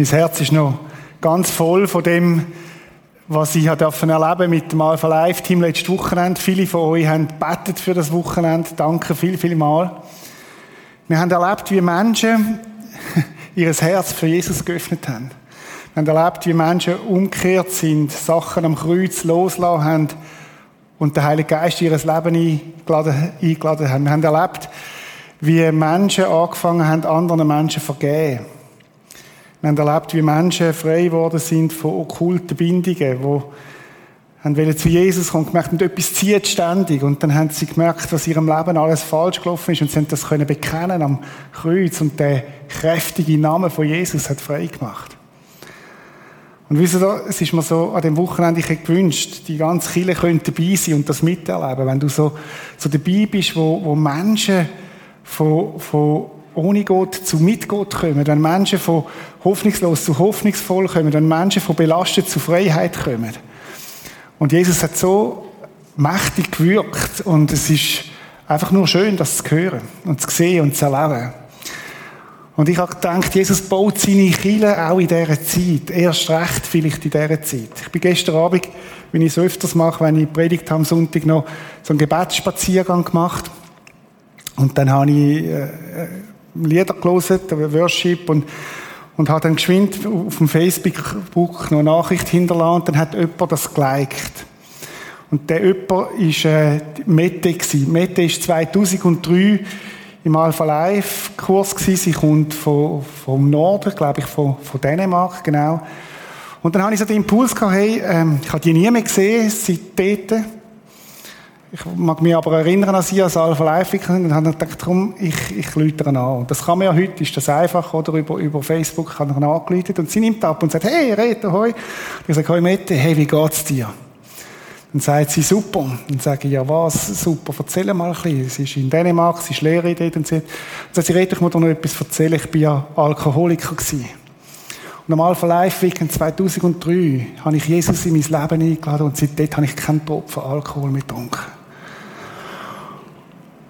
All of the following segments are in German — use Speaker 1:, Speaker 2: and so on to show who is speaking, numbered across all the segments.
Speaker 1: Mein Herz ist noch ganz voll von dem, was ich erleben erleben mit dem Alpha Live Team letztes Wochenende. Viele von euch haben gebetet für das Wochenende. Danke viel, viel mal. Wir haben erlebt, wie Menschen ihr Herz für Jesus geöffnet haben. Wir haben erlebt, wie Menschen umgekehrt sind, Sachen am Kreuz losgelassen haben und der Heilige Geist ihr Leben eingeladen, eingeladen haben. Wir haben erlebt, wie Menschen angefangen haben, anderen Menschen vergeben. Wir haben erlebt, wie Menschen frei geworden sind von okkulten Bindungen, wo haben zu Jesus kommen und gemerkt, und etwas zieht ständig. Und dann haben sie gemerkt, in ihrem Leben alles falsch gelaufen ist und sie haben das können bekennen am Kreuz und der kräftige Name von Jesus hat frei gemacht. Und wisst ihr, es ist mir so an dem Wochenende ich gewünscht, die ganze Kirche könnte dabei sein und das miterleben. Wenn du so, so dabei bist, wo, wo Menschen von, von ohne Gott zu mit Gott kommen, wenn Menschen von hoffnungslos zu hoffnungsvoll kommen, wenn Menschen von belastet zu Freiheit kommen. Und Jesus hat so mächtig gewirkt und es ist einfach nur schön, das zu hören und zu sehen und zu erleben. Und ich habe gedacht, Jesus baut seine Kirche auch in dieser Zeit. Erst recht vielleicht in dieser Zeit. Ich bin gestern Abend, wie ich es öfters mache, wenn ich predigt am Sonntag noch so einen Gebetsspaziergang gemacht. Und dann habe ich äh, Lieder gelesen, Worship und, und habe dann geschwind auf dem Facebook noch eine Nachricht hinterlassen dann hat jemand das geliked. Und der jemand war äh, Mette. Gewesen. Mette ist 2003 im Alpha Life Kurs. Sie kommt von, vom Norden, glaube ich, von, von Dänemark, genau. Und dann habe ich so den Impuls gehabt, hey, ähm, ich habe die nie mehr gesehen seitdem. Ich mag mich aber erinnern an sie als Alpha Life und habe gedacht, komm, ich, ich lüte an. Und das kann man ja heute, ist das einfach, oder über, über Facebook kann ich angeläutet und sie nimmt ab und sagt, hey, Reto, hoi. Und ich sage, hoi Mette, hey, wie geht's dir? Dann sagt sie, super. Dann sage ich, ja was, super, erzähl mal ein bisschen. Sie ist in Dänemark, sie ist Lehrerin dort und sie, dann sagt sie, Reto, ich muss dir noch etwas erzählen, ich bin ja Alkoholiker gewesen. Und am Alpha Life Weekend 2003 habe ich Jesus in mein Leben eingeladen und seitdem habe ich keinen Tropfen Alkohol mehr getrunken.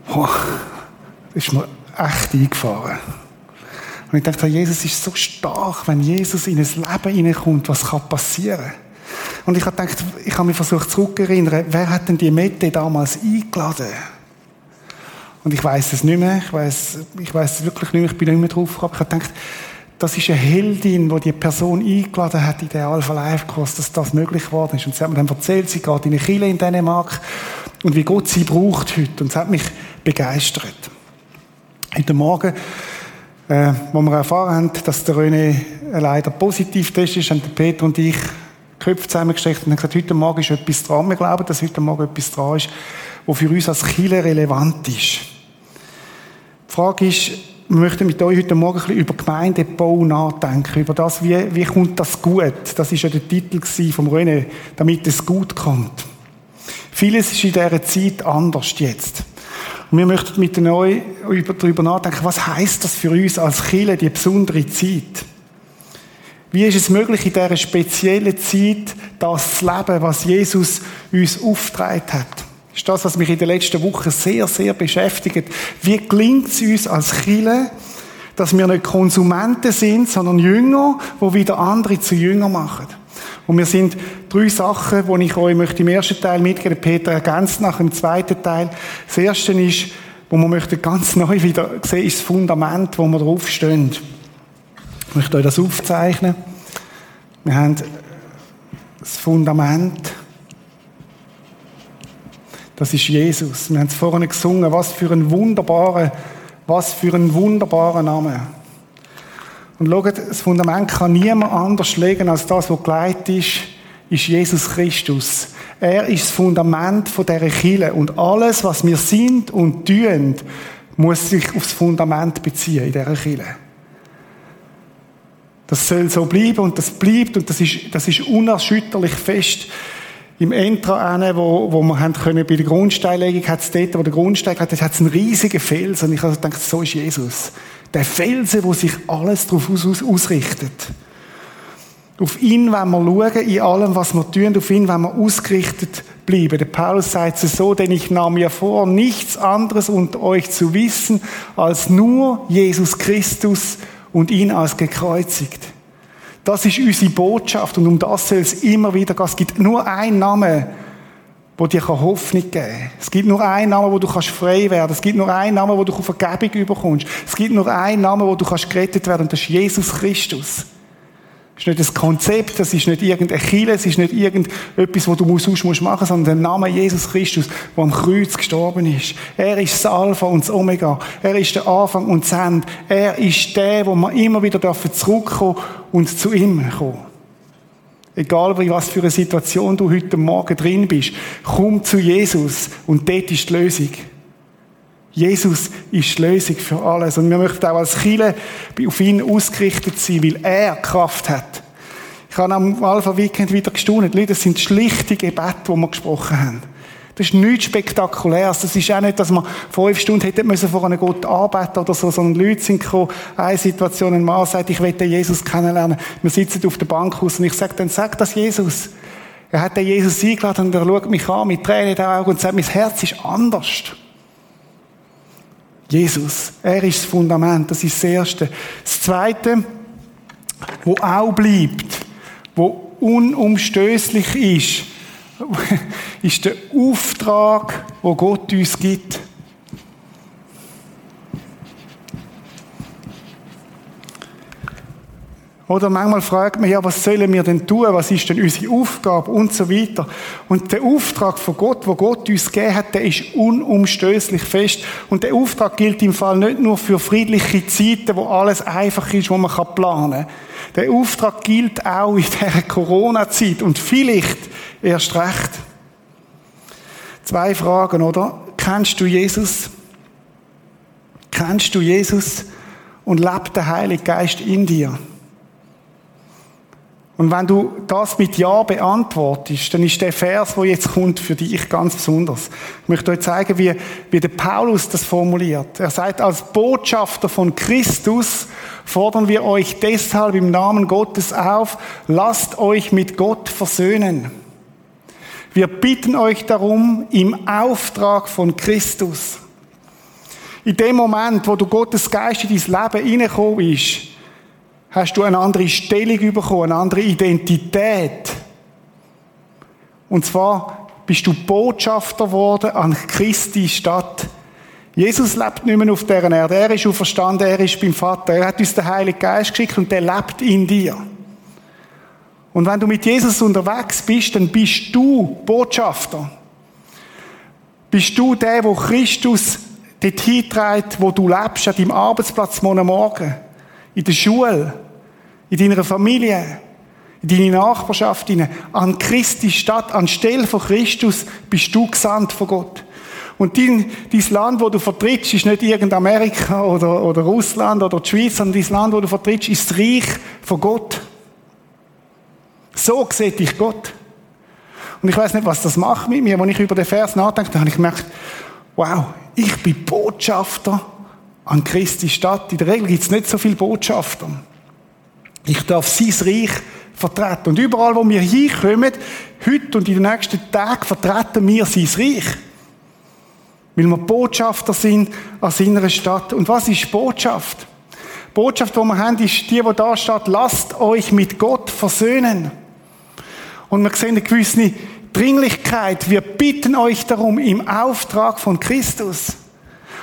Speaker 1: Das ist mir echt eingefahren. Und ich dachte, Jesus ist so stark, wenn Jesus in ein Leben hineinkommt, was kann passieren? Und ich habe gedacht, ich habe mich versucht zurückerinnern, wer hat denn die Mette damals eingeladen? Und ich weiß es nicht mehr, ich weiß, ich weiß es wirklich nicht mehr, ich bin nicht mehr drauf gekommen. Ich habe gedacht, das ist eine Heldin, die die Person eingeladen hat in den Alpha Life Kurs, dass das möglich geworden ist. Und sie hat mir dann erzählt, sie geht in eine Kirche in Dänemark und wie Gott sie braucht heute. Und es hat mich begeistert. Heute Morgen, äh, wo wir erfahren haben, dass der René leider positiv ist, haben Peter und ich Köpfe zusammengesteckt und haben gesagt, heute Morgen ist etwas dran. Wir glauben, dass heute Morgen etwas dran ist, was für uns als Kirche relevant ist. Die Frage ist, wir möchten mit euch heute Morgen ein bisschen über Gemeindebau nachdenken, über das, wie, wie kommt das gut? Das ist ja der Titel vom René, damit es gut kommt. Vieles ist in dieser Zeit anders jetzt. Und wir möchten mit euch darüber nachdenken, was heißt das für uns als Kirche, die besondere Zeit? Wie ist es möglich, in dieser speziellen Zeit das zu leben, was Jesus uns aufgetragen hat? ist das, was mich in den letzten Wochen sehr, sehr beschäftigt. Wie gelingt es uns als Chile, dass wir nicht Konsumenten sind, sondern Jünger, wo wieder andere zu Jünger machen? Und wir sind drei Sachen, die ich euch möchte im ersten Teil mitgeben. Peter ergänzt nach dem zweiten Teil. Das erste ist, wo man möchte ganz neu wieder sehen, ist das Fundament, wo wir draufstehen. Ich möchte euch das aufzeichnen. Wir haben das Fundament, das ist Jesus. Wir haben es vorhin gesungen. Was für ein wunderbarer, was für ein wunderbarer Name. Und schaut, das Fundament kann niemand anders legen als das, was geleitet ist, ist Jesus Christus. Er ist das Fundament dieser Kirche. Und alles, was wir sind und tun, muss sich aufs Fundament beziehen in dieser Kirche. Das soll so bleiben und das bleibt und das ist, das ist unerschütterlich fest im Entra wo, wo wir haben können, bei der Grundsteinlegung hat es dort, wo der Grundstein hat, hat es einen riesigen Felsen. Und ich habe gedacht, so ist Jesus. Der Felsen, wo sich alles darauf aus, aus, ausrichtet. Auf ihn wenn wir schauen, in allem, was wir tun, auf ihn wenn wir ausgerichtet bleiben. Der Paulus sagt es so, denn ich nahm mir vor, nichts anderes unter euch zu wissen, als nur Jesus Christus und ihn als gekreuzigt. Das ist unsere Botschaft und um das soll es immer wieder gehen. Es gibt nur einen Namen, wo dir Hoffnung geben kann. Es gibt nur einen Namen, wo du kannst frei werden. Es gibt nur einen Namen, wo du Vergebung bekommst. Es gibt nur einen Namen, wo du kannst gerettet werden und das ist Jesus Christus. Das ist nicht das Konzept, das ist nicht irgendein Chile, es ist nicht irgendetwas, wo du sonst musst machen musst, sondern der Name Jesus Christus, der am Kreuz gestorben ist. Er ist das Alpha und das Omega. Er ist der Anfang und das Ende. Er ist der, wo wir immer wieder zurückkommen und zu ihm kommen. Egal, in was für eine Situation du heute Morgen drin bist, komm zu Jesus und dort ist die Lösung. Jesus ist die Lösung für alles. Und wir möchten auch als Chile auf ihn ausgerichtet sein, weil er Kraft hat. Ich habe am Alpha Weekend wieder gestaunt. Leute, das sind schlichte Gebete, die wir gesprochen haben. Das ist nichts Spektakuläres. Das ist auch nicht, dass man fünf Stunden hätte müssen vor einem Gott arbeiten oder so, sondern Leute sind gekommen, eine Situation, ein Mann sagt, ich will Jesus kennenlernen. Wir sitzen auf der Bank aus und ich sage dann, sag das Jesus. Er hat den Jesus eingeladen und er schaut mich an mit Tränen in den Augen und sagt, mein Herz ist anders. Jesus. Er ist das Fundament. Das ist das Erste. Das Zweite, wo auch bleibt, wo unumstößlich ist, ist der Auftrag, wo Gott uns gibt. Oder manchmal fragt man ja, was sollen wir denn tun? Was ist denn unsere Aufgabe? Und so weiter. Und der Auftrag von Gott, wo Gott uns gegeben hat, der ist unumstößlich fest. Und der Auftrag gilt im Fall nicht nur für friedliche Zeiten, wo alles einfach ist, wo man planen kann. Der Auftrag gilt auch in dieser Corona-Zeit und vielleicht erst recht. Zwei Fragen, oder? Kennst du Jesus? Kennst du Jesus? Und lebt der Heilige Geist in dir? Und wenn du das mit Ja beantwortest, dann ist der Vers, wo jetzt kommt, für dich ganz besonders. Ich möchte euch zeigen, wie, wie der Paulus das formuliert. Er sagt, als Botschafter von Christus fordern wir euch deshalb im Namen Gottes auf, lasst euch mit Gott versöhnen. Wir bitten euch darum im Auftrag von Christus. In dem Moment, wo du Gottes Geist in dein Leben hineingekommen ist, hast du eine andere Stellung bekommen, eine andere Identität. Und zwar bist du Botschafter geworden an Christi Stadt. Jesus lebt nicht mehr auf dieser Erde. Er ist auferstanden, er ist beim Vater. Er hat uns den Heiligen Geist geschickt und der lebt in dir. Und wenn du mit Jesus unterwegs bist, dann bist du Botschafter. Bist du der, wo Christus dorthin trägt, wo du lebst, an deinem Arbeitsplatz morgen Morgen in der Schule, in deiner Familie, in deiner Nachbarschaft, an Christi Stadt, anstelle von Christus, bist du gesandt von Gott. Und dein, dein Land, wo du vertrittst, ist nicht irgendein Amerika oder, oder Russland oder die Schweiz, sondern dein Land, wo du vertrittst, ist das Reich von Gott. So sieht dich Gott. Und ich weiß nicht, was das macht mit mir. Wenn ich über den Vers nachdenke, dann habe ich gemerkt, wow, ich bin Botschafter an Christi Stadt. In der Regel gibt es nicht so viele Botschafter. Ich darf sein Reich vertreten. Und überall, wo wir hinkommen, heute und in den nächsten Tagen, vertreten wir sein Reich. Weil wir Botschafter sind an seiner Stadt. Und was ist Botschaft? Botschaft, die wir haben, ist die, die da steht, lasst euch mit Gott versöhnen. Und wir sehen eine gewisse Dringlichkeit. Wir bitten euch darum im Auftrag von Christus.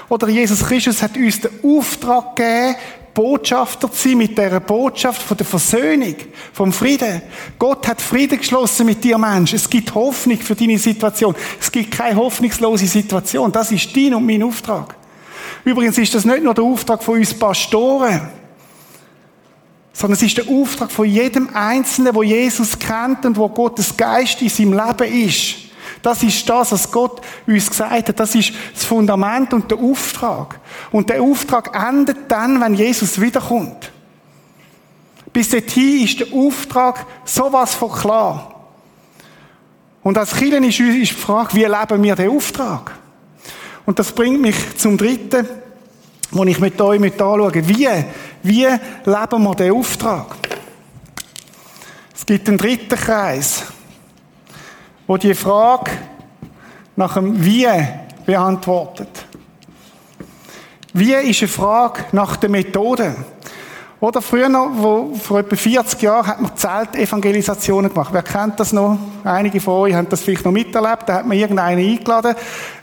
Speaker 1: Oder Jesus Christus hat uns den Auftrag gegeben, Botschafter zu sein mit dieser Botschaft von der Versöhnung, vom Frieden. Gott hat Frieden geschlossen mit dir, Mensch. Es gibt Hoffnung für deine Situation. Es gibt keine hoffnungslose Situation. Das ist dein und mein Auftrag. Übrigens ist das nicht nur der Auftrag von uns Pastoren, sondern es ist der Auftrag von jedem Einzelnen, wo Jesus kennt und wo Gottes Geist in seinem Leben ist. Das ist das, was Gott uns gesagt hat. Das ist das Fundament und der Auftrag. Und der Auftrag endet dann, wenn Jesus wiederkommt. Bis dorthin ist der Auftrag sowas von klar. Und als Kirche ist uns die Frage, wie leben wir den Auftrag? Und das bringt mich zum dritten, wo ich mit euch mit anschaue. Wie, wie leben wir den Auftrag? Es gibt einen dritten Kreis wo die Frage nach dem Wie beantwortet. Wie ist eine Frage nach der Methode. Oder früher, wo, vor etwa 40 Jahren, hat man Zeltevangelisationen gemacht. Wer kennt das noch? Einige von euch haben das vielleicht noch miterlebt. Da hat man irgendeinen eingeladen,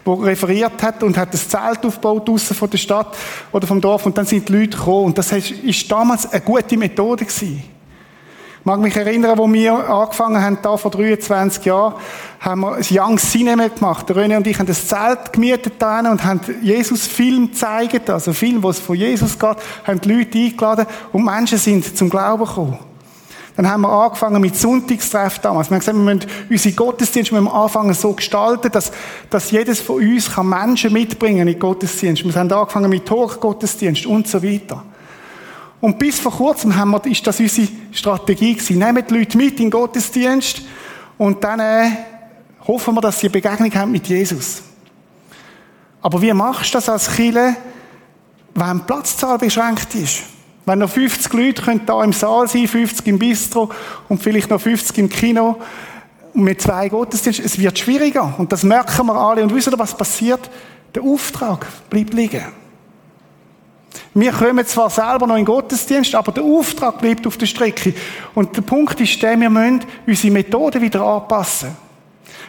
Speaker 1: der referiert hat und hat das Zelt aufgebaut draussen von der Stadt oder vom Dorf und dann sind die Leute gekommen. Und das ist damals eine gute Methode gewesen. Ich mag mich erinnern, wo wir angefangen haben, da vor 23 Jahren, haben wir ein Young Cinema gemacht. Der René und ich haben das Zelt gemietet da und haben Jesus Film gezeigt, also Film, wo es von Jesus geht, haben die Leute eingeladen und Menschen sind zum Glauben gekommen. Dann haben wir angefangen mit Sonntagstreff damals. Wir haben gesagt, wir müssen unsere Gottesdienste müssen wir so gestalten, dass, dass jedes von uns kann Menschen mitbringen in den Gottesdienst. Wir haben angefangen mit Hochgottesdienst und so weiter. Und bis vor kurzem haben wir, ist das unsere Strategie gewesen. Nehmen die Leute mit in den Gottesdienst und dann äh, hoffen wir, dass sie eine Begegnung haben mit Jesus. Aber wie machst du das als Kille, wenn die Platzzahl beschränkt ist? Wenn noch 50 Leute können da im Saal sein, 50 im Bistro und vielleicht noch 50 im Kino und mit zwei Gottesdiensten, es wird schwieriger. Und das merken wir alle. Und wisst ihr, was passiert? Der Auftrag bleibt liegen. Wir kommen zwar selber noch in den Gottesdienst, aber der Auftrag bleibt auf der Strecke. Und der Punkt ist der, wir müssen unsere Methode wieder anpassen.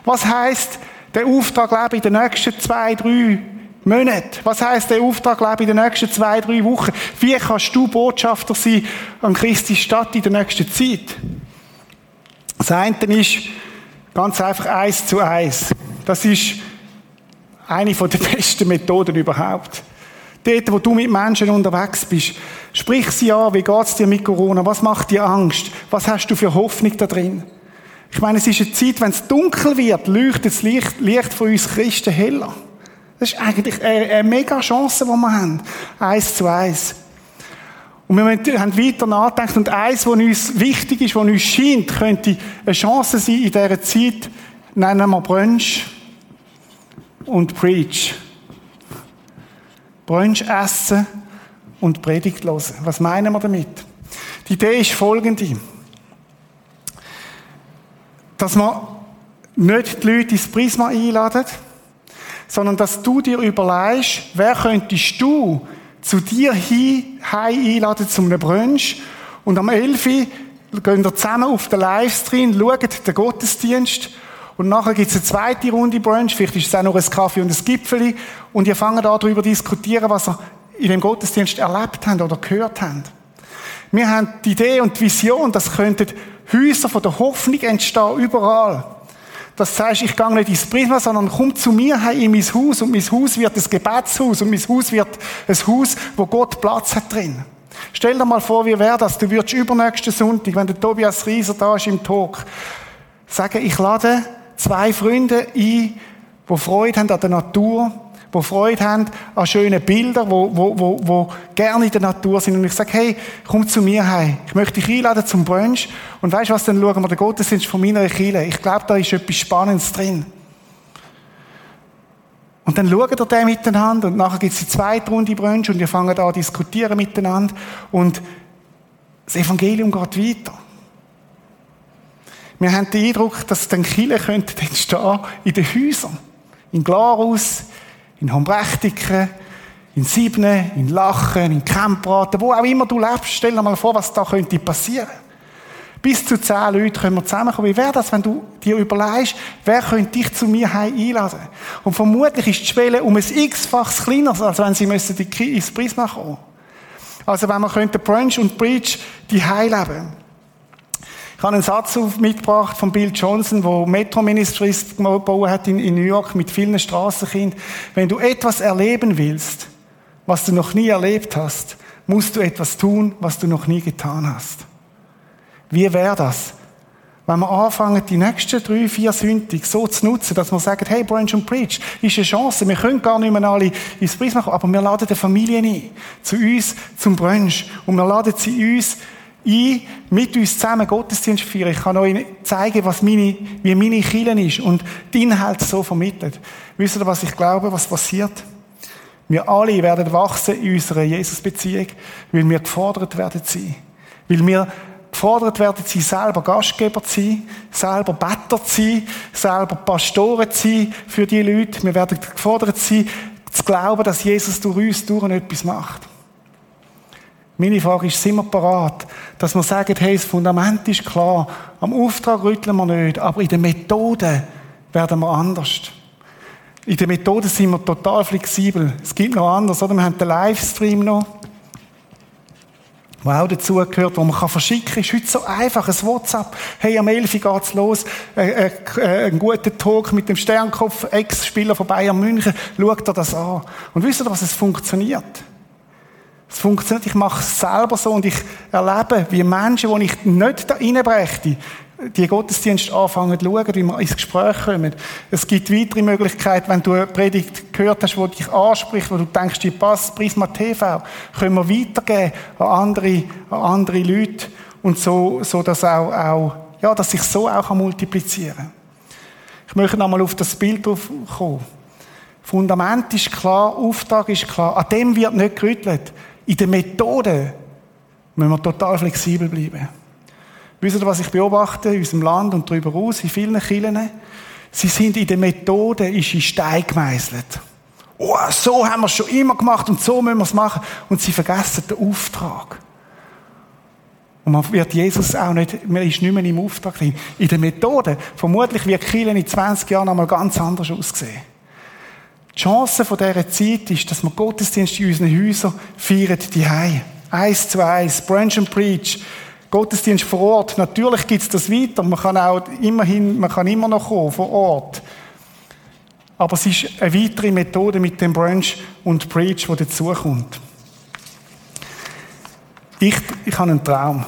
Speaker 1: Was heißt der Auftrag leben in den nächsten zwei, drei Monaten? Was heißt der Auftrag leben in den nächsten zwei, drei Wochen? Wie kannst du Botschafter sein an Christi Stadt in der nächsten Zeit? Das eine ist ganz einfach eins zu eins. Das ist eine der besten Methoden überhaupt. Dort, wo du mit Menschen unterwegs bist, sprich sie an, wie geht's dir mit Corona? Was macht dir Angst? Was hast du für Hoffnung da drin? Ich meine, es ist eine Zeit, wenn es dunkel wird, leuchtet das Licht, Licht von uns Christen heller. Das ist eigentlich eine, eine mega Chance, die wir haben. Eins zu eins. Und wir haben weiter nachgedacht und eins, was uns wichtig ist, was uns scheint, könnte eine Chance sein in dieser Zeit, nennen wir Brunch und Preach. Brunch essen und Predigt hören. Was meinen wir damit? Die Idee ist folgende. Dass man nicht die Leute ins Prisma einladen, sondern dass du dir überlegst, wer könntest du zu dir hin, einladen zum Brunch und am 11. gehen wir zusammen auf den Livestream, schauen den Gottesdienst und nachher gibt es eine zweite Runde Brunch, vielleicht ist es auch noch ein Kaffee und ein Gipfeli. Und ihr fangt an darüber diskutieren, was ihr in dem Gottesdienst erlebt habt oder gehört habt. Wir haben die Idee und die Vision, dass könnten Häuser von der Hoffnung entstehen, überall. Das heißt, ich gehe nicht ins Prisma, sondern komm zu mir heim in mein Haus und mein Haus wird ein Gebetshaus und mein Haus wird ein Haus, wo Gott Platz hat drin. Stell dir mal vor, wie wäre das? Du würdest übernächsten Sonntag, wenn der Tobias Rieser da ist im Talk, sagen, ich lade zwei Freunde ein, die Freude haben an der Natur, die Freude haben an schönen Bildern, wo, wo, wo, wo gerne in der Natur sind. Und ich sage, hey, komm zu mir heim. Ich möchte dich einladen zum Brunch. Und weißt du was, dann schauen wir den Gottesdienst von meiner Kirche. Ich glaube, da ist etwas Spannendes drin. Und dann schauen wir den miteinander und nachher gibt es die zweite Runde Brunch und wir fangen an zu diskutieren miteinander und das Evangelium geht weiter. Wir haben den Eindruck, dass dann könnte entstehen in den Häusern. In Glarus, in Hombrechtiken, in Siebne, in Lachen, in Kempraten, wo auch immer du lebst. Stell dir mal vor, was da könnte passieren. Bis zu zehn Leute können wir zusammenkommen. Wie wäre das, wenn du dir überlegst, wer könnte dich zu mir heim einladen? Und vermutlich ist die Schwelle um ein x-faches kleiner, als wenn sie müssen ins Prisma kommen. Also wenn man könnte Brunch und Bridge die leben. Ich habe einen Satz mitgebracht von Bill Johnson, wo Metro Ministries gebaut hat in, New York mit vielen Straßenkindern. Wenn du etwas erleben willst, was du noch nie erlebt hast, musst du etwas tun, was du noch nie getan hast. Wie wäre das? Wenn wir anfangen, die nächsten drei, vier Sündig so zu nutzen, dass wir sagen, hey, Branch und Preach, ist eine Chance. Wir können gar nicht mehr alle ins Prisma kommen, aber wir laden die Familie ein. Zu uns, zum Brunch. Und wir laden sie uns ein, mit uns zusammen Gottesdienst feiern. Ich kann euch zeigen, was meine, wie meine Kirche ist und die Inhalte so vermittelt. Wisst ihr, was ich glaube, was passiert? Wir alle werden wachsen in unserer Jesus-Beziehung, weil wir gefordert werden sein. Weil wir gefordert werden sein, selber Gastgeber zu sein, selber Better zu sein, selber Pastoren zu sein für die Leute. Wir werden gefordert sein, zu glauben, dass Jesus durch uns durch etwas macht. Meine Frage ist, sind wir parat, dass wir sagen, hey, das Fundament ist klar, am Auftrag rütteln wir nicht, aber in der Methode werden wir anders. In der Methode sind wir total flexibel. Es gibt noch anders, oder? Wir haben den Livestream noch was auch dazu gehört, wo man kann verschicken kann, ist heute so einfach. Ein WhatsApp. Hey, am 11 geht's los. Äh, äh, äh, ein guter Talk mit dem Sternkopf, Ex-Spieler von Bayern München. Schaut dir das an. Und wisst ihr, was es funktioniert? Es funktioniert, ich mache es selber so und ich erlebe, wie Menschen, die ich nicht da reinbrächte, die Gottesdienste anfangen zu schauen, wie wir ins Gespräch kommen. Es gibt weitere Möglichkeiten, wenn du eine Predigt gehört hast, die dich anspricht, wo du denkst, die passt, Prisma TV, können wir weitergeben an andere, an andere Leute und so, so dass auch, auch, ja, dass sich so auch multiplizieren kann. Ich möchte nochmal auf das Bild kommen. Fundament ist klar, Auftrag ist klar. An dem wird nicht gerüttelt. In der Methode müssen wir total flexibel bleiben. Wisst ihr, was ich beobachte in unserem Land und darüber hinaus, in vielen Kirchen? Sie sind in der Methode, ist in Stein gemeißelt. Oh, so haben wir es schon immer gemacht und so müssen wir es machen. Und sie vergessen den Auftrag. Und man wird Jesus auch nicht, man ist nicht mehr im Auftrag drin. In der Methode, vermutlich wird Kirchen in 20 Jahren einmal ganz anders aussehen. Die Chance dieser Zeit ist, dass wir Gottesdienst in unseren Häusern feiern, die Hause. Eins zu eins, Branch and Preach, Gottesdienst vor Ort. Natürlich gibt es das weiter. Man kann auch immerhin, man kann immer noch kommen, vor Ort. Aber es ist eine weitere Methode mit dem Branch und Preach, die dazukommt. Ich, ich habe einen Traum.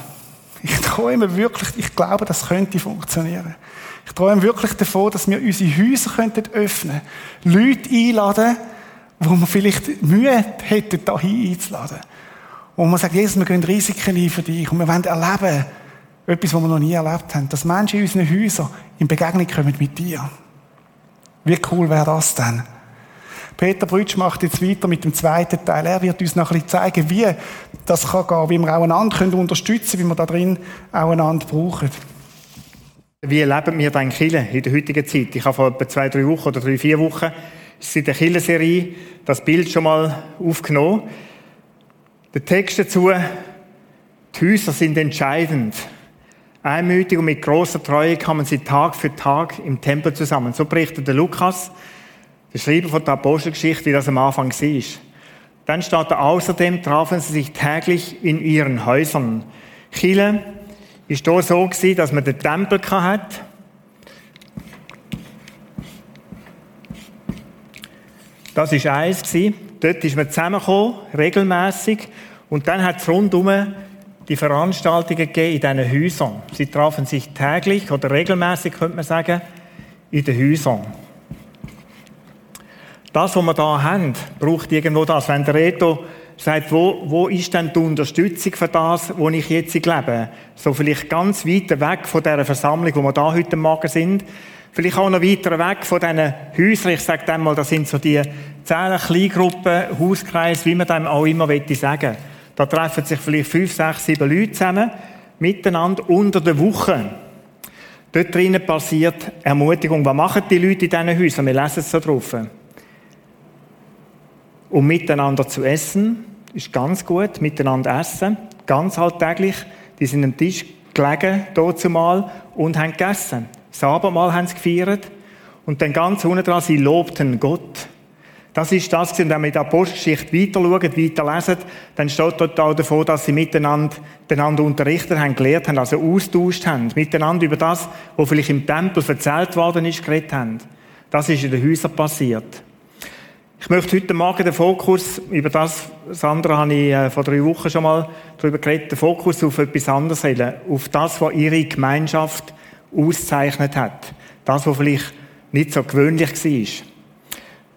Speaker 1: Ich träume wirklich, ich glaube, das könnte funktionieren. Ich träume wirklich davon, dass wir unsere Häuser könnten öffnen Leute einladen, wo wir vielleicht Mühe hätten, da einzuladen. Und man sagt, Jesus, wir gehen Risiken ein für dich und wir wollen erleben, etwas, was wir noch nie erlebt haben, dass Menschen in unseren Häusern in Begegnung kommen mit dir. Wie cool wäre das denn? Peter Brütsch macht jetzt weiter mit dem zweiten Teil. Er wird uns noch ein bisschen zeigen, wie das kann gehen, wie wir auch einander unterstützen können, wie wir da drin auch einander brauchen.
Speaker 2: Wie erleben wir dann Kille in der heutigen Zeit? Ich habe vor etwa zwei, drei Wochen oder drei, vier Wochen in der Kille-Serie das Bild schon mal aufgenommen. Der Text dazu, die Häuser sind entscheidend. Einmütig und mit großer Treue kamen sie Tag für Tag im Tempel zusammen. So berichtet der Lukas, der Schreiber von der Apostelgeschichte, wie das am Anfang war. Dann steht da, außerdem trafen sie sich täglich in ihren Häusern. Chile ist hier so gewesen, dass man den Tempel hatte. Das war eins. Dort ist man zusammengekommen, regelmäßig. Und dann hat es rundum die Veranstaltungen gegeben in diesen Häusern. Sie trafen sich täglich oder regelmäßig, könnte man sagen, in den Häusern. Das, was wir da haben, braucht irgendwo das. Wenn der Reto sagt, wo, wo ist denn die Unterstützung für das, wo ich jetzt lebe? So vielleicht ganz weit weg von dieser Versammlung, wo wir da heute Morgen sind. Vielleicht auch noch weiter weg von diesen Häusern. Ich sage dann mal, das sind so die zehn Kleingruppen, Hauskreise, wie man dem auch immer sagen. Da treffen sich vielleicht fünf, sechs, sieben Leute zusammen, miteinander unter der Woche. Dort drinnen passiert Ermutigung. Was machen die Leute in diesen Häusern? Wir lesen es so drauf. Um miteinander zu essen, ist ganz gut, miteinander essen, ganz alltäglich. Die sind am Tisch gelegen, zumal, und haben gegessen. Das Abendmahl haben sie gefeiert. Und dann ganz unten dran, sie lobten Gott. Das ist das, wenn wir mit der Apostelgeschichte weiter schauen, weiter lesen, dann steht dort auch davon, dass sie miteinander, miteinander unterrichtet haben, gelehrt haben, also austauscht haben, miteinander über das, was vielleicht im Tempel erzählt worden ist, geredet haben. Das ist in den Häusern passiert. Ich möchte heute Morgen den Fokus, über das, andere habe ich äh, vor drei Wochen schon mal darüber geredet, den Fokus auf etwas anderes legen, auf das, was ihre Gemeinschaft auszeichnet hat. Das, was vielleicht nicht so gewöhnlich war.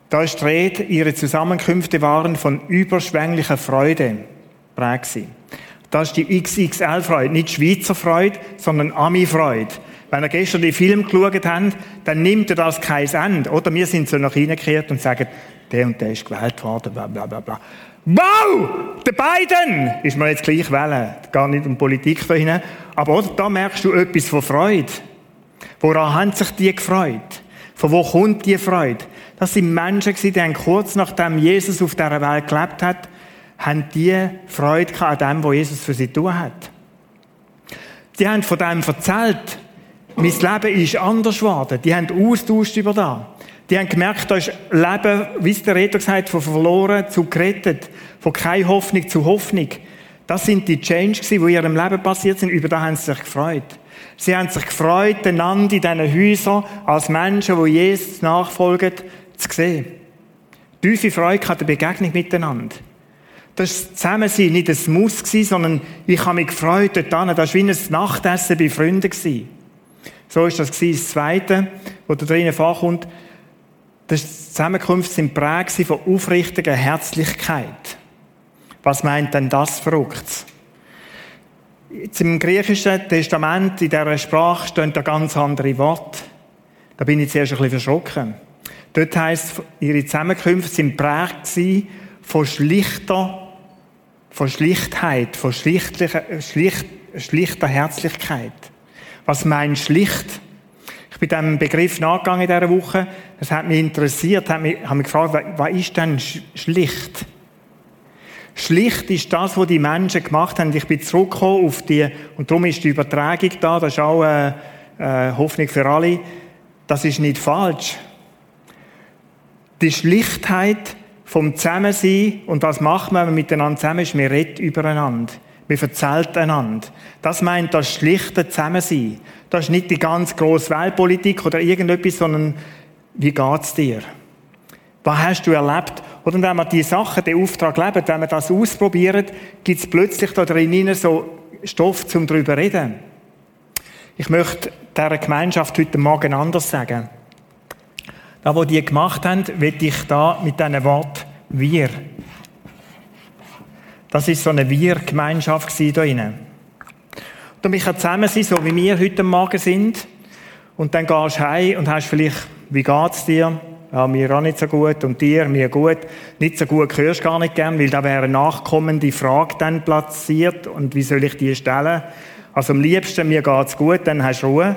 Speaker 2: Da ist die Rede, ihre Zusammenkünfte waren von überschwänglicher Freude prägt Das ist die XXL-Freude, nicht Schweizer Freude, sondern Ami-Freude. Wenn ihr gestern die Film geschaut habt, dann nimmt ihr das kein Ende. Oder wir sind so nach hineingekehrt und sagen, der und der ist gewählt worden, bla bla bla bla. Wow! Der Biden ist mir jetzt gleich wählen. Gar nicht um Politik da hinein. Aber oder, da merkst du etwas von Freude. Woran haben sich die gefreut? Von wo kommt die Freude? Das sind Menschen die haben kurz nachdem Jesus auf dieser Welt gelebt hat, haben die Freude an dem, was Jesus für sie tun hat. Die haben von dem erzählt. Mein Leben ist anders geworden. Die haben austauscht über das. Die haben gemerkt, da ist Leben, wie es der Redner gesagt von verloren zu gerettet, von keine Hoffnung zu Hoffnung. Das sind die Changes, die in ihrem Leben passiert sind. Über das haben sie sich gefreut. Sie haben sich gefreut, einander in diesen Häusern als Menschen, die Jesus nachfolgen, zu sehen. Tiefe Freude hat eine Begegnung miteinander. Das war Zusammensein nicht ein Muss, sondern ich habe mich gefreut dort an. Das war wie ein Nachtessen bei Freunden. So ist das das Zweite, wo da drinnen vorkommt. Das Zusammenkunft sind prägt von aufrichtiger Herzlichkeit. Was meint denn das verrückt? Jetzt Im griechischen Testament, in dieser Sprache, stehen da ganz andere Worte. Da bin ich zuerst ein bisschen verschrocken. Dort heisst, ihre Zusammenkünfte sind prägt von schlichter, von Schlichtheit, von schlichtlicher, schlicht, schlichter Herzlichkeit. Was meint schlicht? Ich bin diesem Begriff nachgegangen in dieser Woche. Es hat mich interessiert, hat mich, habe mich gefragt, was ist denn schlicht? Schlicht ist das, was die Menschen gemacht haben. Ich bin zurückgekommen auf die, und darum ist die Übertragung da, das ist auch eine, eine Hoffnung für alle. Das ist nicht falsch. Die Schlichtheit vom Zusammensein, und was macht man, wenn man miteinander zusammen ist? Wir reden übereinander. Wir erzählen einander. Das meint das schlichte Zusammensein. Das ist nicht die ganz grosse Weltpolitik oder irgendetwas, sondern wie geht's dir? Was hast du erlebt? Oder wenn man die Sachen, den Auftrag lebt, wenn man das ausprobiert, gibt es plötzlich da drin so Stoff zum drüber reden. Ich möchte dieser Gemeinschaft heute Morgen anders sagen. Da, wo die gemacht haben, will ich da mit diesem Wort wir. Das ist so eine Wir-Gemeinschaft hier drinnen. Und wir zusammen sein, so wie wir heute Morgen sind. Und dann gehst du heim und hast vielleicht, wie geht's dir? Ja, mir auch nicht so gut und dir, mir gut. Nicht so gut hörst du gar nicht gern, weil da wäre eine nachkommende Frage dann platziert und wie soll ich die stellen? Also am liebsten, mir geht's gut, dann hast du Ruhe.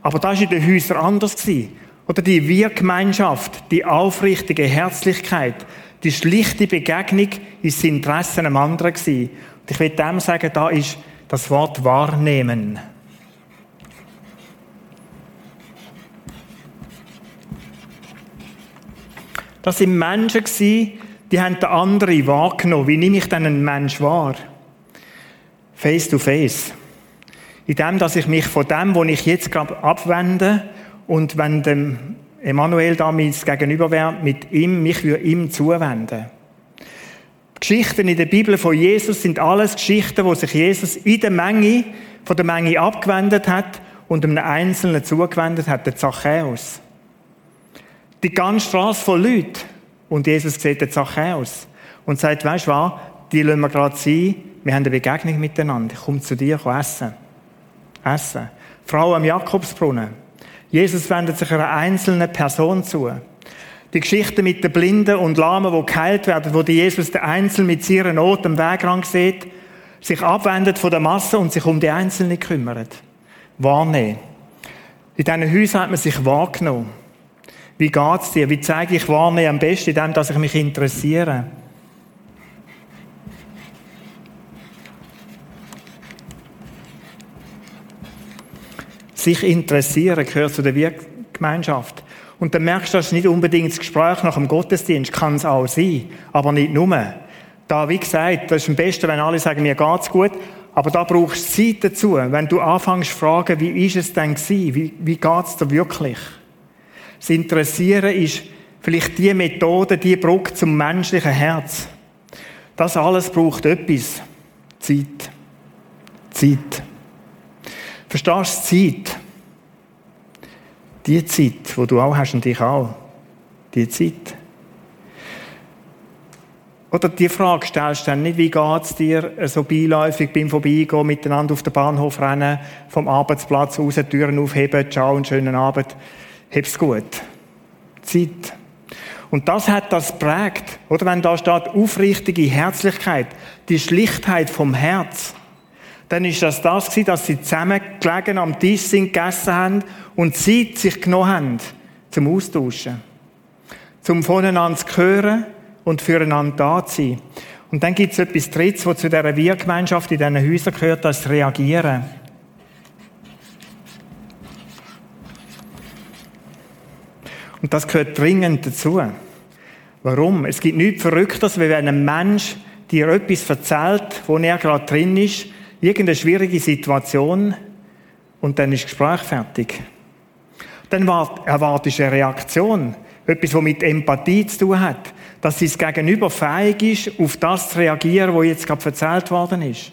Speaker 2: Aber das war in den Häusern anders. Gewesen. Oder die Wir-Gemeinschaft, die aufrichtige Herzlichkeit, die schlichte Begegnung ist das Interesse am anderen gewesen. Und ich will dem sagen, da ist das Wort wahrnehmen. Das sind Menschen die haben den anderen wahrgenommen. Wie nehme ich denn einen Mensch wahr? Face to face. In dem, dass ich mich von dem, wo ich jetzt gerade abwende, und wenn dem Emanuel da mein Gegenüber wäre, mit ihm, mich würde ihm zuwenden. Geschichten in der Bibel von Jesus sind alles Geschichten, wo sich Jesus in der Menge, von der Menge abgewendet hat und einem Einzelnen zugewendet hat, der Zachäus die ganze Straße voll Leuten. Und Jesus sieht den Zachäus und sagt, weißt du was, die lassen wir gerade sein, wir haben eine Begegnung miteinander, ich komme zu dir, komm essen. Essen. Frau am Jakobsbrunnen. Jesus wendet sich einer einzelnen Person zu. Die Geschichte mit den Blinden und Lahmen, die geheilt werden, wo Jesus den Einzelnen mit ihrer Not am Wegrang sieht, sich abwendet von der Masse und sich um die Einzelnen kümmert. Wahrnehmen. In diesen Häusern hat man sich wahrgenommen. Wie geht's dir? Wie zeige ich Wahrnehmen am besten, indem dass ich mich interessiere? Sich interessieren gehört zu der Wirkgemeinschaft. Und dann merkst du, das ist nicht unbedingt das Gespräch nach dem Gottesdienst, kann es auch sein, aber nicht nur. Da, wie gesagt, das ist am besten, wenn alle sagen, mir geht's gut, aber da brauchst du Zeit dazu, wenn du anfängst zu fragen, wie ist es denn gewesen, wie, wie geht's dir wirklich? Das Interessieren ist vielleicht die Methode, die Brücke zum menschlichen Herz. Das alles braucht etwas. Zeit. Zeit. Verstehst du Zeit? Die Zeit, wo du auch hast und ich auch. Die Zeit. Oder die Frage stellst du dann nicht, wie geht's dir so beiläufig beim Vorbeigehen, miteinander auf den Bahnhof rennen, vom Arbeitsplatz raus, Türen aufheben, ciao und schönen Abend hab's gut. Zeit. Und das hat das prägt. Oder wenn da steht aufrichtige Herzlichkeit, die Schlichtheit vom Herz, dann ist das das gewesen, dass sie zusammen gelegen am Tisch sind, gegessen haben und Zeit sich genommen haben zum Austauschen. Zum voneinander zu hören und füreinander da zu sein. Und dann gibt es etwas Drittes, was zu dieser Wir-Gemeinschaft in diesen Häusern gehört, das Reagieren. Und das gehört dringend dazu. Warum? Es gibt nichts Verrücktes, wie wenn ein Mensch dir etwas erzählt, wo er gerade drin ist, irgendeine schwierige Situation, und dann ist das Gespräch fertig. Dann erwartest du eine Reaktion. Etwas, was mit Empathie zu tun hat. Dass sein Gegenüber fähig ist, auf das zu reagieren, was jetzt gerade erzählt worden ist.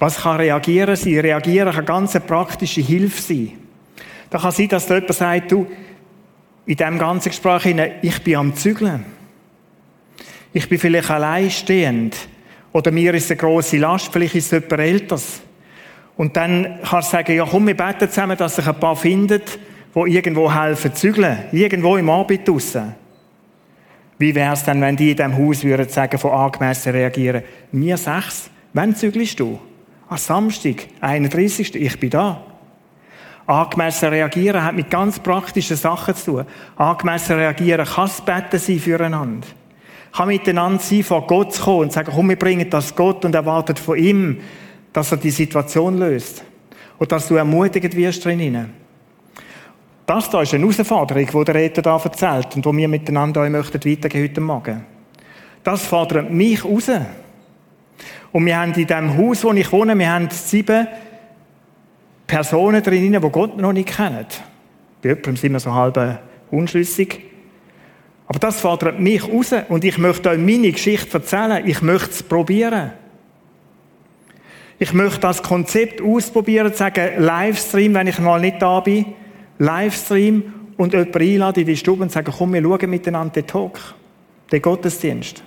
Speaker 2: Was kann reagieren sein? Reagieren kann ganz praktische Hilfe sein. Da kann sein, dass jemand sagt, du, in diesem ganzen Gespräch, ich bin am Zügeln. Ich bin vielleicht alleinstehend. Oder mir ist eine grosse Last, vielleicht ist es jemand Älteres. Und dann kannst du sagen, ja komm, wir beten zusammen, dass sich ein paar findet, die irgendwo helfen zügeln. Irgendwo im Arbeit draussen. Wie wäre es denn, wenn die in diesem Haus würden sagen, von angemessen reagieren? Mir sechs. Wann zügelst du? Am Samstag, 31. Ich bin da. Angemessen reagieren hat mit ganz praktischen Sachen zu tun. Angemessen reagieren kann das Betten sein füreinander. Kann miteinander sein, vor Gott zu kommen und sagen, komm, wir bringen das Gott und erwartet von ihm, dass er die Situation löst. Und dass du ermutigt wirst drinnen. Das da ist eine Herausforderung, die der Redner da erzählt und die wir miteinander euch möchten weitergehen heute Morgen. Das fordert mich raus. Und wir haben in dem Haus, wo ich wohne, wir haben sieben Personen drinnen, die Gott noch nicht kennen. Bei jemandem sind wir so halb unschlüssig. Aber das fordert mich raus und ich möchte euch meine Geschichte erzählen. Ich möchte es probieren. Ich möchte das Konzept ausprobieren, sagen, Livestream, wenn ich mal nicht da bin, Livestream und jemanden einladen in die Stube und sagen, komm, wir schauen miteinander den Talk, den Gottesdienst.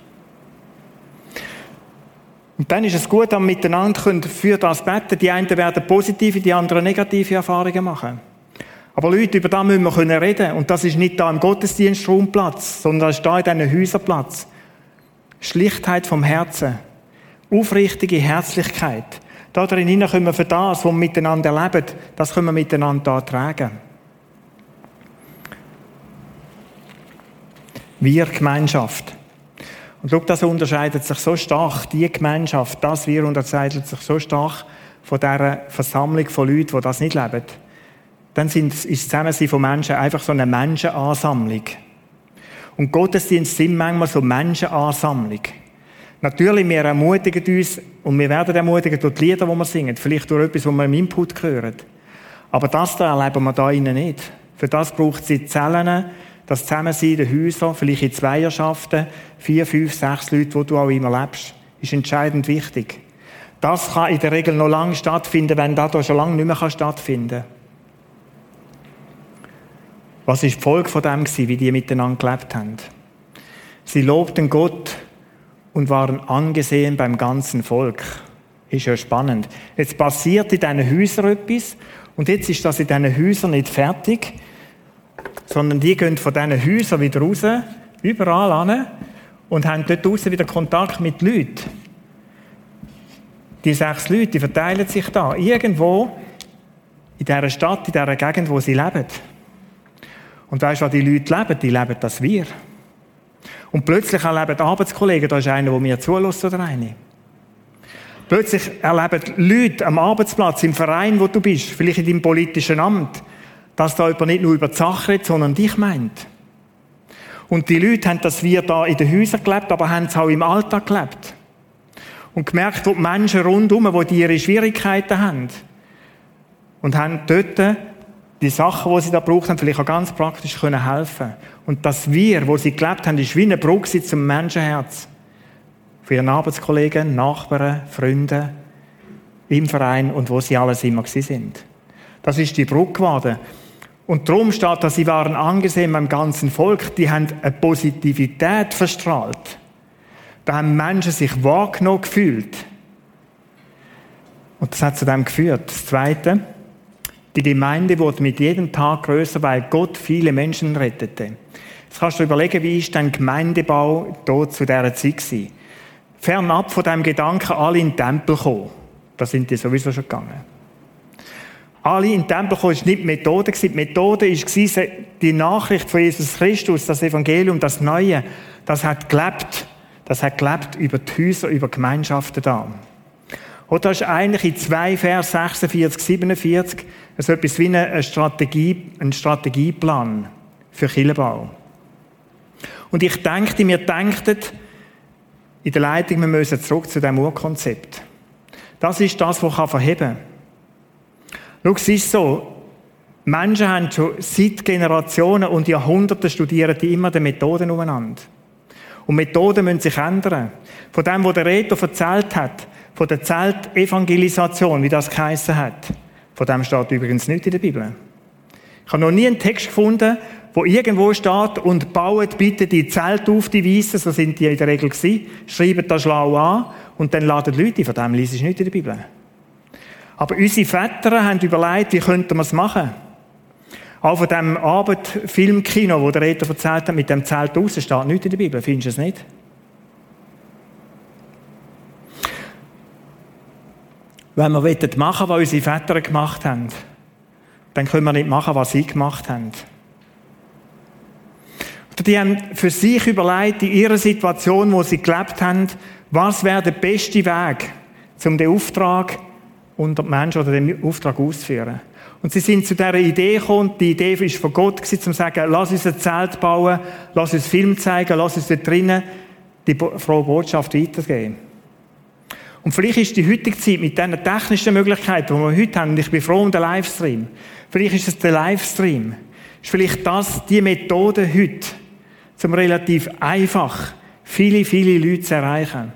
Speaker 2: Und dann ist es gut, dass wir miteinander für das beten. Die einen werden positive, die anderen negative Erfahrungen machen. Aber Leute, über das müssen wir können reden. Und das ist nicht da im Gottesdienstraumplatz, sondern das ist da in diesen Häuserplatz. Schlichtheit vom Herzen. Aufrichtige Herzlichkeit. Da drin können wir für das, was wir miteinander erleben, das können wir miteinander tragen. Wir Gemeinschaft. Und schau, das unterscheidet sich so stark, die Gemeinschaft, das Wir unterscheidet sich so stark von dieser Versammlung von Leuten, die das nicht leben. Dann sind, ist das Zusammensein von Menschen einfach so eine Menschenansammlung. Und Gottesdienst sind manchmal so Menschenansammlung. Natürlich, wir ermutigen uns und wir werden ermutigen durch die Lieder, die wir singen. Vielleicht durch etwas, was wir im Input hören. Aber das da erleben wir da innen nicht. Für das braucht es Zellen, das Zusammensein in den Häusern, vielleicht in Zweierschaften, vier, fünf, sechs Leute, wo du auch immer lebst, ist entscheidend wichtig. Das kann in der Regel noch lange stattfinden, wenn das da schon lange nicht mehr stattfinden kann. Was ist die Folge von dem wie die miteinander gelebt haben? Sie lobten Gott und waren angesehen beim ganzen Volk. Ist ja spannend. Jetzt passiert in diesen Häusern etwas und jetzt ist das in diesen Häusern nicht fertig, sondern die gehen von diesen Häusern wieder raus, überall an und haben dort draußen wieder Kontakt mit Leuten. Die sechs Leute, die verteilen sich da irgendwo in dieser Stadt, in dieser Gegend, wo sie leben. Und weißt du, was die Leute leben? Die leben das Wir. Und plötzlich erleben Arbeitskollegen, da ist einer, der mir zulässt oder eine. Plötzlich erleben Leute am Arbeitsplatz, im Verein, wo du bist, vielleicht in deinem politischen Amt, dass da jemand nicht nur über die Sache redet, sondern dich meint. Und die Leute haben das wir da in den Häusern gelebt, aber haben es auch im Alltag gelebt. Und gemerkt, wo die Menschen rundherum, wo die ihre Schwierigkeiten haben. Und haben dort die Sachen, die sie da braucht haben, vielleicht auch ganz praktisch können helfen. Und das Wir, wo sie gelebt haben, ist wie eine Brücke zum Menschenherz. Für ihren Arbeitskollegen, Nachbarn, Freunde, im Verein und wo sie alles immer sind. Das ist die Brücke geworden. Und darum steht, dass sie waren angesehen beim ganzen Volk, die haben eine Positivität verstrahlt. Da haben Menschen sich wahrgenommen gefühlt. Und das hat zu dem geführt. Das Zweite, die Gemeinde wurde mit jedem Tag größer, weil Gott viele Menschen rettete. Jetzt kannst du überlegen, wie ist dein Gemeindebau dort zu dieser Zeit gewesen? Fernab von dem Gedanken, alle in den Tempel kommen. Da sind die sowieso schon gegangen. Alle in den Tempel kommen, war nicht die Methode. Die Methode war die Nachricht von Jesus Christus, das Evangelium, das Neue. Das hat gelebt. Das hat gelebt über die Häuser, über Gemeinschaften da. Und das ist eigentlich in zwei Vers 46, 47 so etwas wie eine Strategie, ein Strategieplan für Kirchenbau. Und ich denke, wir denken in der Leitung, wir müssen zurück zu dem Urkonzept. Das ist das, was verheben kann. Schau, es ist so, Menschen haben schon seit Generationen und Jahrhunderten studieren die immer die Methoden umeinander. Und Methoden müssen sich ändern. Von dem, was der Reto erzählt hat, von der Zeltevangelisation, wie das geheissen hat, von dem steht übrigens nicht in der Bibel. Ich habe noch nie einen Text gefunden, wo irgendwo steht, und baut bitte die Zelte auf, die Weißen, so sind die in der Regel gewesen, schreibt das schlau an, und dann laden Leute, von dem liest ich nicht in der Bibel. Aber unsere Väter haben überlegt, wie könnten wir es machen? Auch von dem Abendfilmkino, wo der Retter erzählt hat, mit dem Zelt draussen, steht nichts in der Bibel. Findest du es nicht? Wenn wir machen was unsere Väter gemacht haben, dann können wir nicht machen, was sie gemacht haben. Die haben für sich überlegt, in ihrer Situation, wo sie gelebt haben, was wäre der beste Weg, um den Auftrag unter die Menschen oder den Auftrag auszuführen. Und sie sind zu dieser Idee gekommen, die Idee ist von Gott gewesen, zu sagen, lass uns ein Zelt bauen, lass uns Film zeigen, lass uns dort drinnen die frohe Botschaft weitergeben. Und vielleicht ist die heutige Zeit mit diesen technischen Möglichkeiten, die wir heute haben, und ich bin froh um den Livestream, vielleicht ist es der Livestream, ist vielleicht das die Methode heute, um relativ einfach viele, viele Leute zu erreichen.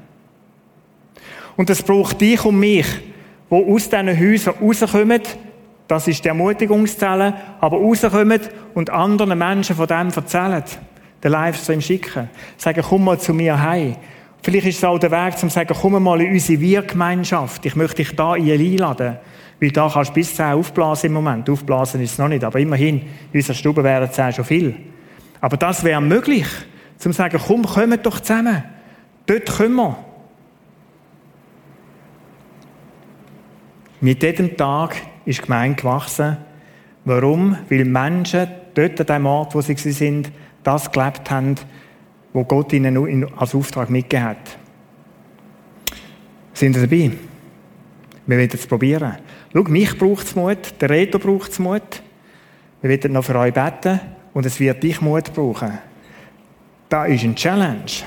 Speaker 2: Und es braucht dich und mich, die aus diesen Häusern rauskommen, das ist die Ermutigungszelle, aber rauskommen und anderen Menschen von dem erzählen, den Livestream schicken, sagen, komm mal zu mir heim. Vielleicht ist es auch der Weg, um zu sagen, komm mal in unsere Wir-Gemeinschaft. Ich möchte dich da einladen. Weil da kannst du bis 10 aufblasen im Moment. Aufblasen ist es noch nicht, aber immerhin, in unserer Stube wären 10 schon viel. Aber das wäre möglich, zum zu sagen, komm, kommt doch zusammen. Dort können wir. Mit jedem Tag ist die Gemeinde gewachsen. Warum? Weil Menschen dort an dem Ort, wo sie sind, das gelebt haben, wo Gott ihnen als Auftrag mitgegeben hat. Sind Sie dabei? Wir werden es probieren. Schau, mich braucht es Mut, der Reto braucht es Mut. Wir werden noch für euch beten und es wird dich Mut brauchen. Da ist ein Challenge.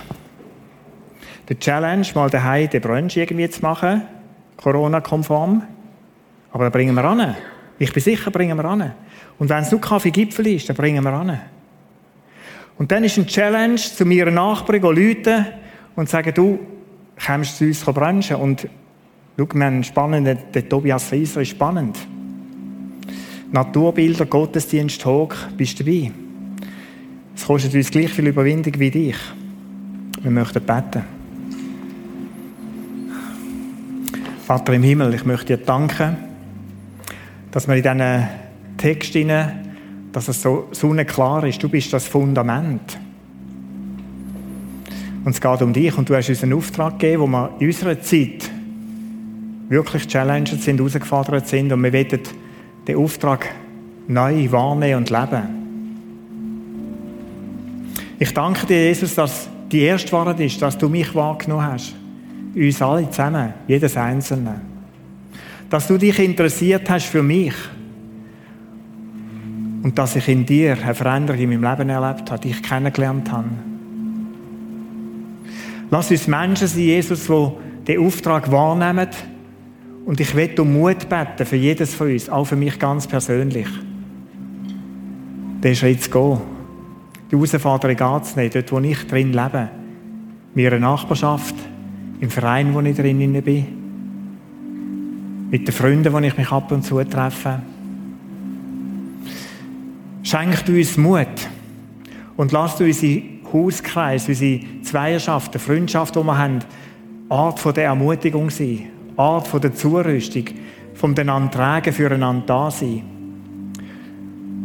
Speaker 2: Der Challenge, mal daheim den Brunch irgendwie zu machen, Corona-konform. Aber da bringen wir an. Ich bin sicher, bringen wir an. Und wenn es nur Kaffee-Gipfel ist, dann bringen wir an. Und dann ist ein Challenge, zu mir Nachbarn Leute und sagen, du, kommst zu uns brunchen? Und schau, wir haben einen spannenden, der Tobias Fieser ist spannend. Naturbilder, Gottesdienst, hoch, bist du dabei? Es kostet uns gleich viel Überwindung wie dich. Wir möchten beten. Vater im Himmel, ich möchte dir danken, dass wir in diesen Text dass es so sonnenklar ist. Du bist das Fundament. Und es geht um dich und du hast uns einen Auftrag gegeben, wo wir in unserer Zeit wirklich challenged sind, herausgefordert sind und wir wollen den Auftrag neu wahrnehmen und leben. Ich danke dir, Jesus, dass die erste Wahrheit ist, dass du mich wahrgenommen hast. Uns alle zusammen, jedes Einzelne dass du dich interessiert hast für mich und dass ich in dir eine Veränderung in meinem Leben erlebt habe, dich kennengelernt habe. Lass uns Menschen sein, Jesus, die den Auftrag wahrnehmen und ich will um Mut beten für jedes von uns, auch für mich ganz persönlich. Den Schritt zu gehen. Die Herausforderung anzunehmen, dort, wo ich drin lebe. In meiner Nachbarschaft, im Verein, wo ich drin bin mit den Freunden, die ich mich ab und zu treffe. Schenkt uns Mut und lasst unsere Hauskreis, unsere Zweierschaft, die Freundschaft, die wir haben, Art von der Ermutigung sein, Art von der Zurüstung, vom einander tragen, füreinander da sein.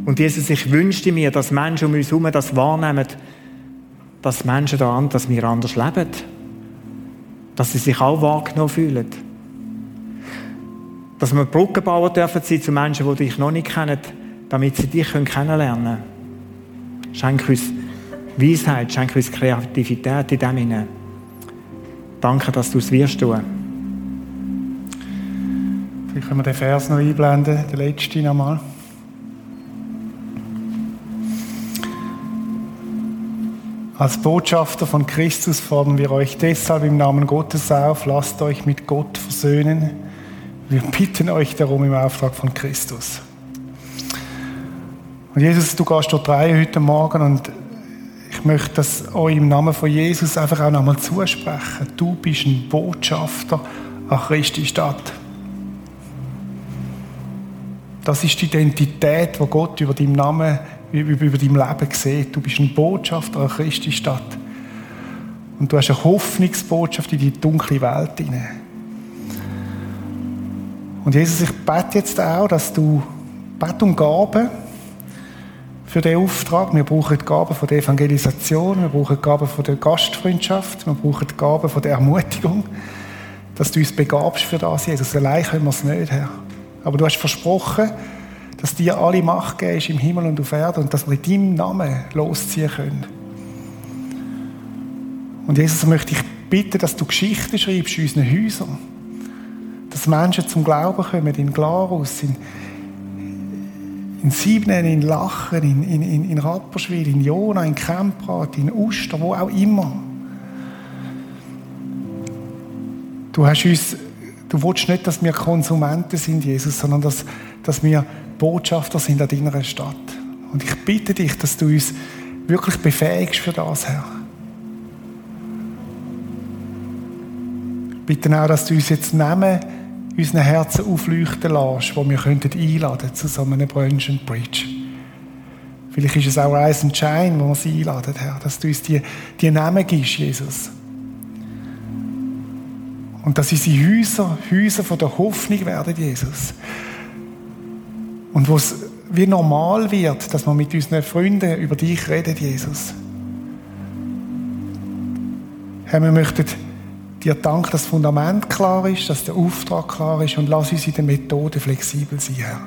Speaker 2: Und Jesus, ich wünschte mir, dass Menschen um uns herum das wahrnehmen, dass Menschen da dass wir anders leben. Dass sie sich auch wahrgenommen fühlen. Dass wir Brücken bauen dürfen sein zu Menschen, die dich noch nicht kennen, damit sie dich kennenlernen können. Schenk uns Weisheit, schenk uns Kreativität in dem hinein. Danke, dass du es wirst tun.
Speaker 1: Vielleicht können wir den Vers noch einblenden, den letzten nochmal. Als Botschafter von Christus fordern wir euch deshalb im Namen Gottes auf, lasst euch mit Gott versöhnen. Wir bitten euch darum im Auftrag von Christus. Und Jesus, du gehst dort rein heute Morgen und ich möchte das euch im Namen von Jesus einfach auch nochmal zusprechen. Du bist ein Botschafter an Christi Stadt. Das ist die Identität, die Gott über deinen Namen über dein Leben sieht. Du bist ein Botschafter an Christi Stadt. Und du hast eine Hoffnungsbotschaft in die dunkle Welt hinein. Und Jesus, ich bete jetzt auch, dass du bete um Gaben für den Auftrag. Wir brauchen Gaben von der Evangelisation, wir brauchen Gaben von der Gastfreundschaft, wir brauchen Gaben von der Ermutigung, dass du uns begabst für das, Jesus. Allein können wir es nicht, Herr. Aber du hast versprochen, dass dir alle Macht gibst im Himmel und auf Erden und dass wir in deinem Namen losziehen können. Und Jesus möchte ich bitten, dass du Geschichten schreibst in unseren Häusern. Dass Menschen zum Glauben kommen, in Glarus, in, in Siebnen, in Lachen, in, in, in Rapperswil, in Jona, in Kemprath, in Uster, wo auch immer. Du hast uns, du willst nicht, dass wir Konsumenten sind, Jesus, sondern dass, dass wir Botschafter sind an deiner Stadt. Und ich bitte dich, dass du uns wirklich befähigst für das, Herr. Ich bitte auch, dass du uns jetzt nehmen, unseren Herzen aufleuchten lässt, wo wir könnten einladen zu so einem Brunch and Bridge. Vielleicht ist es auch Eis und Schein, wo wir sie einladen, Herr, dass du uns die, die Namen gibst, Jesus. Und dass unsere Häuser, Häuser von der Hoffnung werden, Jesus. Und wo es wie normal wird, dass man mit unseren Freunden über dich redet, Jesus. Herr, wir möchten dir danken, dass das Fundament klar ist, dass der Auftrag klar ist und lass uns in der Methode flexibel sein, Herr.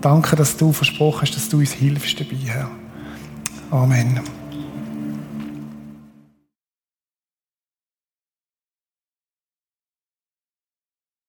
Speaker 1: Danke, dass du versprochen hast, dass du uns hilfst dabei, Herr. Amen.